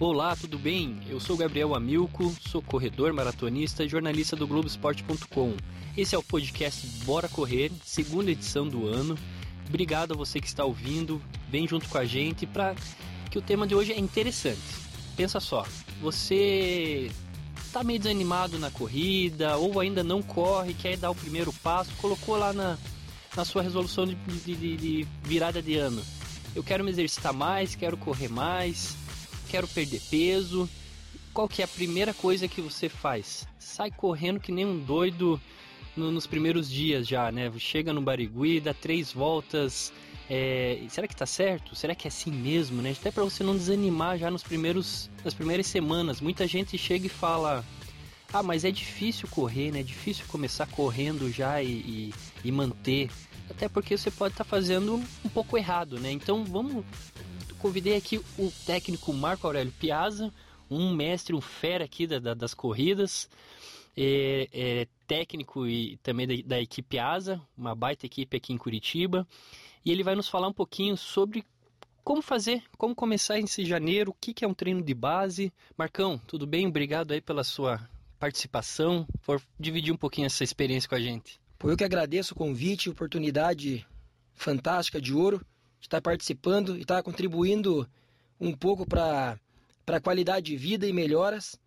Olá, tudo bem? Eu sou Gabriel Amilco, sou corredor, maratonista e jornalista do Globoesporte.com. Esse é o podcast Bora Correr, segunda edição do ano. Obrigado a você que está ouvindo, vem junto com a gente para que o tema de hoje é interessante. Pensa só, você está meio desanimado na corrida ou ainda não corre, quer dar o primeiro passo, colocou lá na, na sua resolução de, de, de virada de ano. Eu quero me exercitar mais, quero correr mais, quero perder peso. Qual que é a primeira coisa que você faz? Sai correndo que nem um doido no, nos primeiros dias já, né? Chega no Barigui, dá três voltas. É, será que tá certo? Será que é assim mesmo, né? Até para você não desanimar já nos primeiros, nas primeiras semanas. Muita gente chega e fala: Ah, mas é difícil correr, né? É difícil começar correndo já e, e, e manter. Até porque você pode estar tá fazendo um pouco errado, né? Então vamos convidei aqui o técnico Marco Aurélio Piazza, um mestre, um fera aqui da, da, das corridas, é, é, técnico e também da, da equipe Asa, uma baita equipe aqui em Curitiba, e ele vai nos falar um pouquinho sobre como fazer, como começar esse janeiro, o que, que é um treino de base. Marcão, tudo bem? Obrigado aí pela sua participação, por dividir um pouquinho essa experiência com a gente. Pô, eu que agradeço o convite, oportunidade fantástica de ouro estar participando e estar contribuindo um pouco para a qualidade de vida e melhoras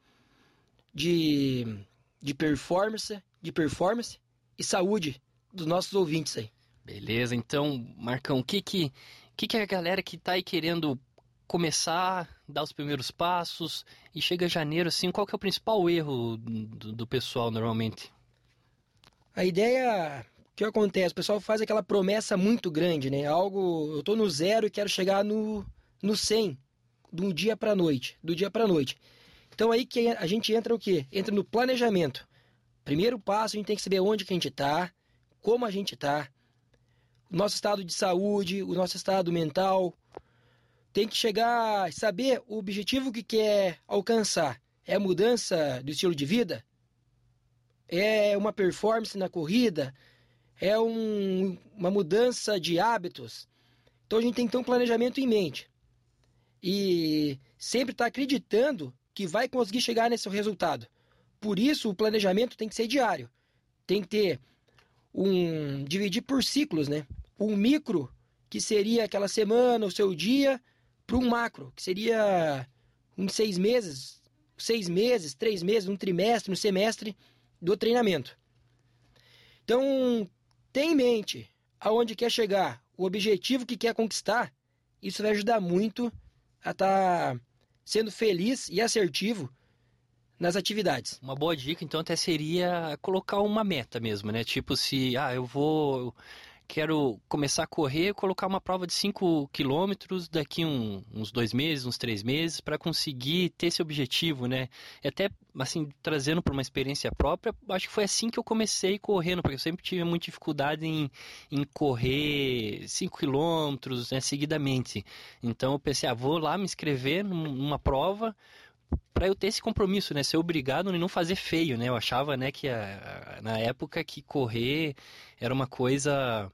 de, de performance, de performance e saúde dos nossos ouvintes aí. Beleza, então, Marcão, o que que, que que a galera que está aí querendo começar, dar os primeiros passos e chega janeiro assim, qual que é o principal erro do, do pessoal normalmente? A ideia o que acontece? O pessoal faz aquela promessa muito grande, né? Algo, eu tô no zero e quero chegar no, no 100, do dia para noite, do dia para noite. Então aí que a gente entra o quê? Entra no planejamento. Primeiro passo, a gente tem que saber onde que a gente tá, como a gente tá, o nosso estado de saúde, o nosso estado mental. Tem que chegar, saber o objetivo que quer alcançar. É a mudança do estilo de vida? É uma performance na corrida? É um, uma mudança de hábitos. Então a gente tem que ter um planejamento em mente. E sempre estar tá acreditando que vai conseguir chegar nesse resultado. Por isso o planejamento tem que ser diário. Tem que ter um. dividir por ciclos, né? Um micro, que seria aquela semana, o seu dia, para um macro, que seria uns seis meses, seis meses, três meses, um trimestre, um semestre do treinamento. Então, tem em mente aonde quer chegar, o objetivo que quer conquistar, isso vai ajudar muito a estar tá sendo feliz e assertivo nas atividades. Uma boa dica, então, até seria colocar uma meta mesmo, né? Tipo, se, ah, eu vou quero começar a correr, colocar uma prova de 5 quilômetros daqui um, uns dois meses, uns três meses, para conseguir ter esse objetivo, né? E até, assim, trazendo para uma experiência própria, acho que foi assim que eu comecei correndo, porque eu sempre tive muita dificuldade em, em correr 5 quilômetros né, seguidamente. Então eu pensei, ah, vou lá me inscrever numa prova, para eu ter esse compromisso, né, ser obrigado e não fazer feio, né? Eu achava, né, que a, a, na época que correr era uma coisa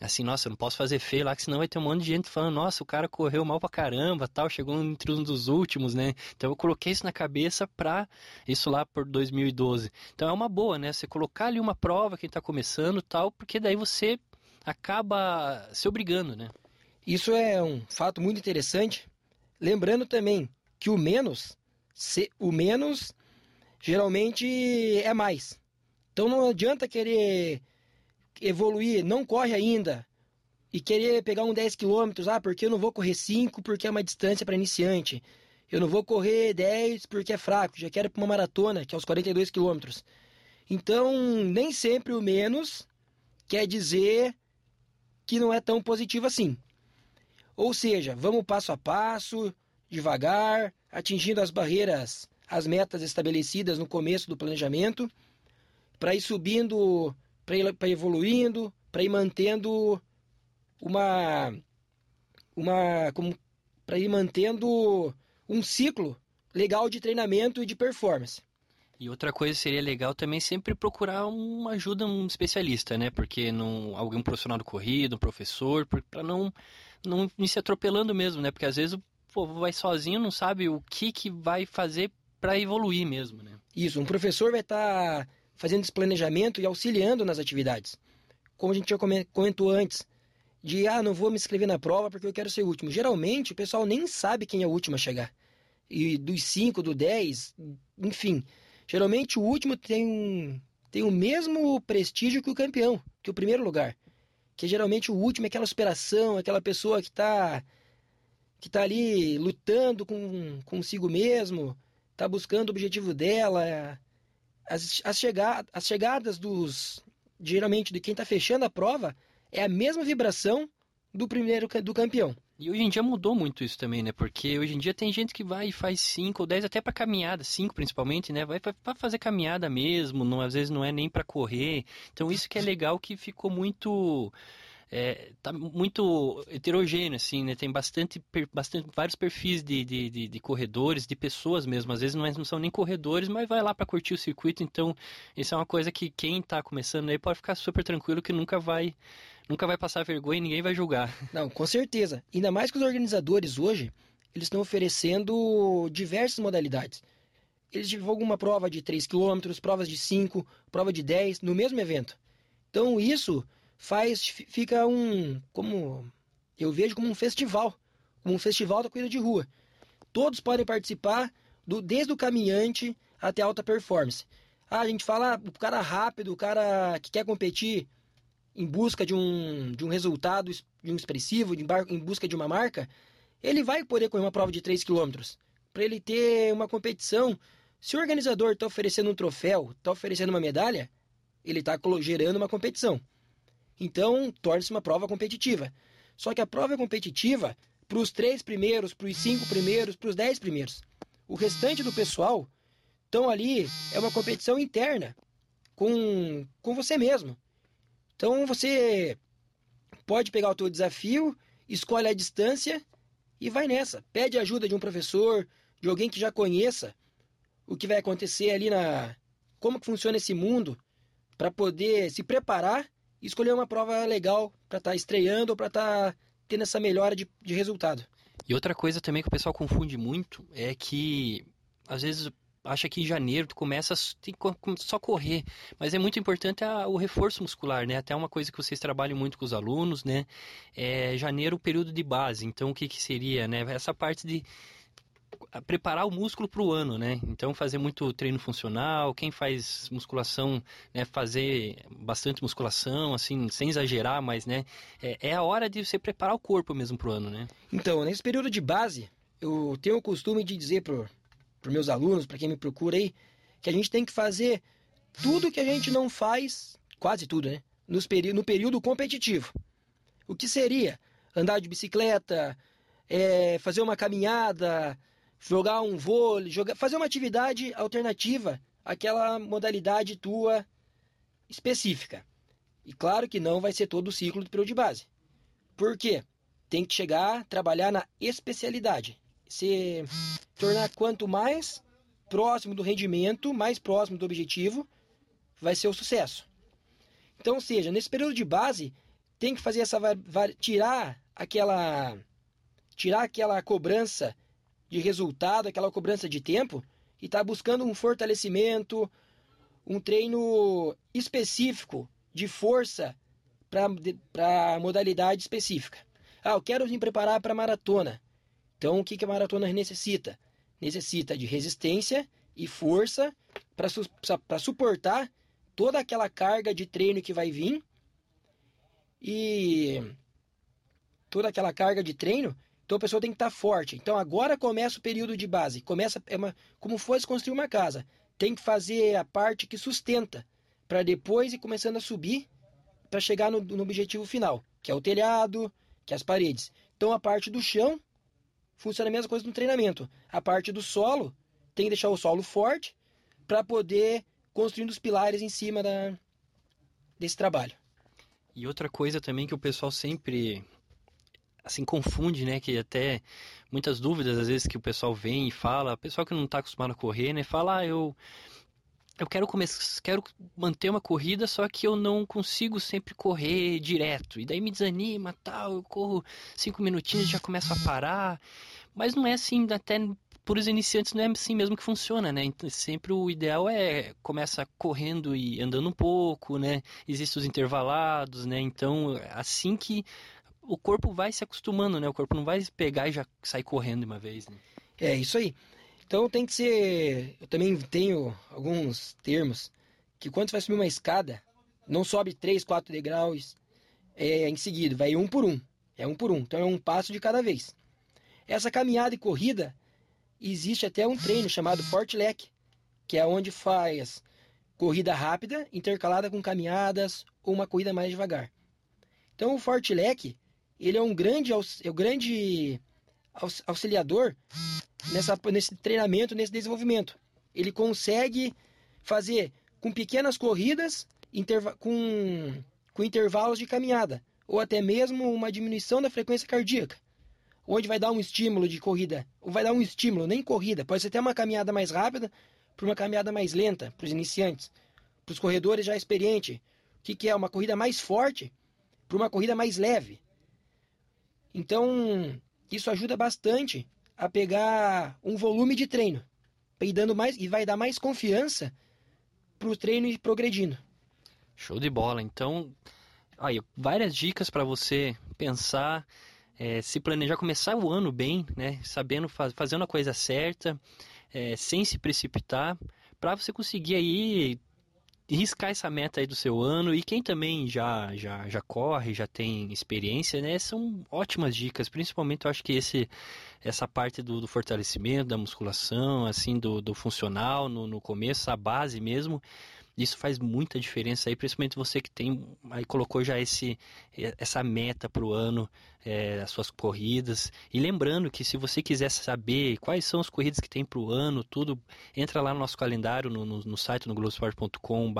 assim, nossa, eu não posso fazer feio lá, que senão vai ter um monte de gente falando, nossa, o cara correu mal pra caramba, tal, chegou entre um dos últimos, né? Então eu coloquei isso na cabeça pra isso lá por 2012. Então é uma boa, né? Você colocar ali uma prova quem tá começando, tal, porque daí você acaba se obrigando, né? Isso é um fato muito interessante. Lembrando também que o menos, o menos geralmente é mais. Então não adianta querer evoluir, não corre ainda e querer pegar um 10 km, ah, porque eu não vou correr 5 porque é uma distância para iniciante. Eu não vou correr 10 porque é fraco, já quero para uma maratona, que é os 42 km. Então, nem sempre o menos quer dizer que não é tão positivo assim. Ou seja, vamos passo a passo, devagar, atingindo as barreiras, as metas estabelecidas no começo do planejamento, para ir subindo para ir, evoluindo, para ir mantendo uma uma para ir mantendo um ciclo legal de treinamento e de performance. E outra coisa seria legal também sempre procurar uma ajuda um especialista, né? Porque não algum profissional do corrido, um professor, para não não ir se atropelando mesmo, né? Porque às vezes pô, vai sozinho, não sabe o que, que vai fazer para evoluir mesmo, né? Isso, um professor vai estar tá fazendo esse planejamento e auxiliando nas atividades. Como a gente já comentou antes, de ah, não vou me inscrever na prova porque eu quero ser último. Geralmente o pessoal nem sabe quem é o último a chegar. E dos 5, do 10, enfim. Geralmente o último tem tem o mesmo prestígio que o campeão, que o primeiro lugar. Que geralmente o último é aquela superação, aquela pessoa que está que tá ali lutando com consigo mesmo, está buscando o objetivo dela. As, as, chega, as chegadas dos. Geralmente de quem está fechando a prova é a mesma vibração do primeiro do campeão. E hoje em dia mudou muito isso também, né? Porque hoje em dia tem gente que vai e faz 5 ou 10 até para caminhada, 5 principalmente, né? Vai para fazer caminhada mesmo, não, às vezes não é nem para correr. Então isso que é legal que ficou muito é, tá muito heterogêneo, assim, né? Tem bastante, bastante vários perfis de, de, de, de, corredores, de pessoas mesmo. Às vezes não, é, não são nem corredores, mas vai lá para curtir o circuito. Então, isso é uma coisa que quem está começando aí pode ficar super tranquilo que nunca vai nunca vai passar vergonha e ninguém vai julgar. Não, com certeza. Ainda mais que os organizadores hoje, eles estão oferecendo diversas modalidades. Eles divulgam uma prova de 3 km, provas de 5, prova de 10 no mesmo evento. Então isso faz fica um como eu vejo como um festival, como um festival da corrida de rua. Todos podem participar do desde o caminhante até a alta performance. Ah, a gente fala o cara rápido, o cara que quer competir em busca de um, de um resultado de um expressivo, de, em busca de uma marca, ele vai poder correr uma prova de 3 km. Para ele ter uma competição, se o organizador está oferecendo um troféu, está oferecendo uma medalha, ele está gerando uma competição. Então, torna-se uma prova competitiva. Só que a prova é competitiva para os três primeiros, para os cinco primeiros, para os dez primeiros. O restante do pessoal estão ali, é uma competição interna com, com você mesmo. Então você pode pegar o teu desafio, escolhe a distância e vai nessa. Pede ajuda de um professor, de alguém que já conheça o que vai acontecer ali na como que funciona esse mundo para poder se preparar e escolher uma prova legal para estar tá estreando ou para estar tá tendo essa melhora de, de resultado. E outra coisa também que o pessoal confunde muito é que às vezes acha que em janeiro tu começa só correr, mas é muito importante a, o reforço muscular, né? Até uma coisa que vocês trabalham muito com os alunos, né? É janeiro período de base. Então o que que seria, né? Essa parte de preparar o músculo para o ano, né? Então fazer muito treino funcional, quem faz musculação, né, fazer bastante musculação, assim, sem exagerar, mas né, é, é a hora de você preparar o corpo mesmo para o ano, né? Então, nesse período de base, eu tenho o costume de dizer para os meus alunos, para quem me procura aí, que a gente tem que fazer tudo que a gente não faz, quase tudo, né? Nos no período competitivo. O que seria? Andar de bicicleta, é, fazer uma caminhada, jogar um vôlei, jogar, fazer uma atividade alternativa àquela modalidade tua específica. E claro que não vai ser todo o ciclo do período de base. Por quê? Tem que chegar, trabalhar na especialidade. Se tornar quanto mais próximo do rendimento, mais próximo do objetivo, vai ser o sucesso. Então, seja, nesse período de base, tem que fazer essa tirar aquela tirar aquela cobrança de resultado, aquela cobrança de tempo, e está buscando um fortalecimento, um treino específico de força para a modalidade específica. Ah, eu quero me preparar para maratona. Então, o que, que a maratona necessita? Necessita de resistência e força para su suportar toda aquela carga de treino que vai vir e toda aquela carga de treino então a pessoa tem que estar forte. Então agora começa o período de base. Começa é uma, como fosse construir uma casa. Tem que fazer a parte que sustenta para depois ir começando a subir para chegar no, no objetivo final, que é o telhado, que é as paredes. Então a parte do chão funciona a mesma coisa no treinamento. A parte do solo tem que deixar o solo forte para poder construindo os pilares em cima da, desse trabalho. E outra coisa também que o pessoal sempre assim confunde, né? Que até muitas dúvidas às vezes que o pessoal vem e fala, o pessoal que não está acostumado a correr, né? Fala, ah, eu eu quero começar, quero manter uma corrida, só que eu não consigo sempre correr direto. E daí me desanima, tal, eu corro cinco minutinhos e já começo a parar. Mas não é assim, até por os iniciantes não é assim mesmo que funciona, né? Então, sempre o ideal é começa correndo e andando um pouco, né? Existem os intervalados, né? Então, assim que o corpo vai se acostumando, né? O corpo não vai pegar e já sair correndo de uma vez, né? É, isso aí. Então tem que ser. Eu também tenho alguns termos que quando você vai subir uma escada, não sobe 3, 4 degraus é, em seguida, vai um por um. É um por um. Então é um passo de cada vez. Essa caminhada e corrida, existe até um treino chamado Fortlec, que é onde faz corrida rápida intercalada com caminhadas ou uma corrida mais devagar. Então o Fortlec, ele é um grande, é um grande auxiliador nessa, nesse treinamento, nesse desenvolvimento. Ele consegue fazer com pequenas corridas, com, com intervalos de caminhada, ou até mesmo uma diminuição da frequência cardíaca, onde vai dar um estímulo de corrida, ou vai dar um estímulo, nem corrida, pode ser até uma caminhada mais rápida para uma caminhada mais lenta para os iniciantes, para os corredores já experientes. O que, que é? Uma corrida mais forte para uma corrida mais leve. Então, isso ajuda bastante a pegar um volume de treino e mais e vai dar mais confiança para o treino ir progredindo. Show de bola. Então, aí várias dicas para você pensar, é, se planejar, começar o ano bem, né? Sabendo faz, fazendo a coisa certa, é, sem se precipitar, para você conseguir aí riscar essa meta aí do seu ano e quem também já já, já corre, já tem experiência, né? São ótimas dicas, principalmente eu acho que esse essa parte do, do fortalecimento, da musculação, assim, do, do funcional no, no começo, a base mesmo, isso faz muita diferença aí, principalmente você que tem, aí colocou já esse, essa meta para o ano, é, as suas corridas. E lembrando que se você quiser saber quais são as corridas que tem para o ano, tudo, entra lá no nosso calendário, no, no, no site, no globesport.com.br.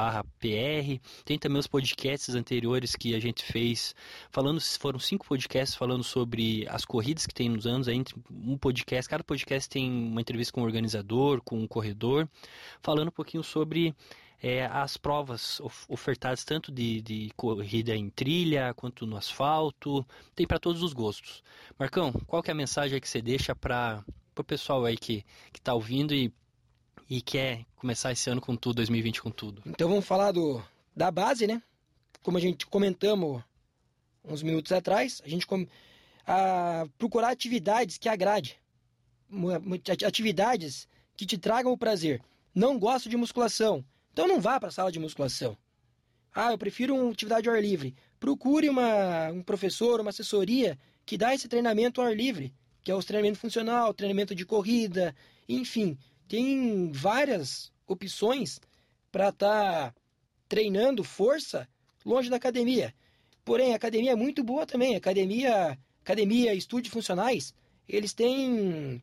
Tem também os podcasts anteriores que a gente fez, falando, foram cinco podcasts falando sobre as corridas que tem nos anos, aí, um podcast, cada podcast tem uma entrevista com um organizador, com um corredor, falando um pouquinho sobre é, as provas ofertadas tanto de, de, corrida em trilha quanto no asfalto, tem para todos os gostos. Marcão, qual que é a mensagem que você deixa para o pessoal aí que está ouvindo e, e quer começar esse ano com tudo, 2020 com tudo? Então vamos falar do, da base, né? Como a gente comentamos uns minutos atrás, a gente com, a, procurar atividades que agrade, atividades que te tragam o prazer. Não gosto de musculação, então não vá para a sala de musculação. Ah, eu prefiro uma atividade ao ar livre. Procure uma, um professor, uma assessoria que dá esse treinamento ao ar livre, que é o treinamento funcional, treinamento de corrida, enfim, tem várias opções para estar tá treinando força longe da academia. Porém, a academia é muito boa também. Academia, academia, estúdios funcionais, eles têm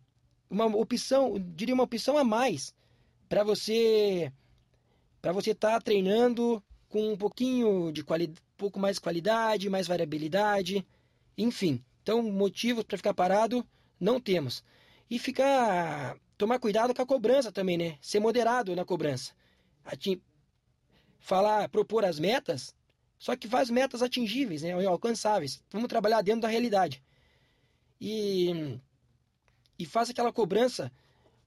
uma opção, diria uma opção a mais para você para você estar tá treinando com um pouquinho de qualidade, pouco mais qualidade, mais variabilidade, enfim. Então, motivos para ficar parado não temos. E ficar tomar cuidado com a cobrança também, né? Ser moderado na cobrança. Falar, propor as metas, só que faz metas atingíveis, né? alcançáveis. Vamos trabalhar dentro da realidade. E e faça aquela cobrança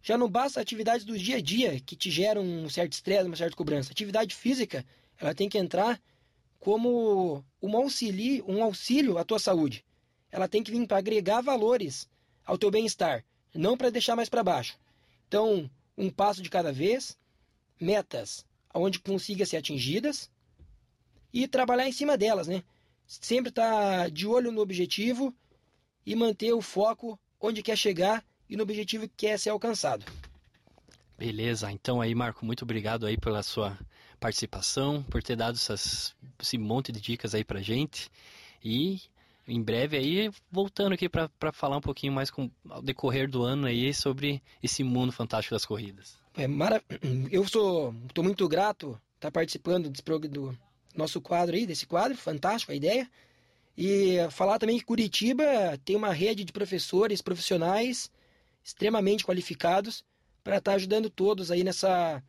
já não basta atividades do dia a dia que te geram um certo estresse, uma certa cobrança. atividade física, ela tem que entrar como um auxílio, um auxílio à tua saúde. Ela tem que vir para agregar valores ao teu bem-estar, não para deixar mais para baixo. Então, um passo de cada vez, metas onde consiga ser atingidas e trabalhar em cima delas, né? Sempre estar tá de olho no objetivo e manter o foco onde quer chegar e no objetivo que quer ser alcançado. Beleza, então aí Marco, muito obrigado aí pela sua participação, por ter dado essas, esse monte de dicas aí pra gente e em breve aí voltando aqui para falar um pouquinho mais com, ao decorrer do ano aí sobre esse mundo fantástico das corridas. É mara... Eu sou, estou muito grato estar tá participando desse, do nosso quadro aí, desse quadro, fantástico a ideia. E falar também que Curitiba tem uma rede de professores profissionais extremamente qualificados para estar tá ajudando todos aí nessa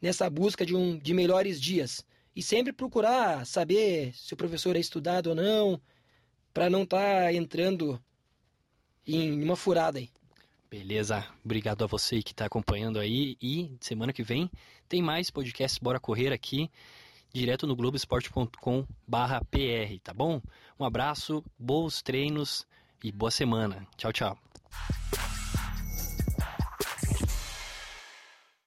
nessa busca de, um, de melhores dias. E sempre procurar saber se o professor é estudado ou não, para não estar tá entrando em uma furada aí. Beleza, obrigado a você que está acompanhando aí e semana que vem tem mais podcast Bora Correr aqui, direto no globesport.com barra PR, tá bom? Um abraço, bons treinos e boa semana. Tchau, tchau.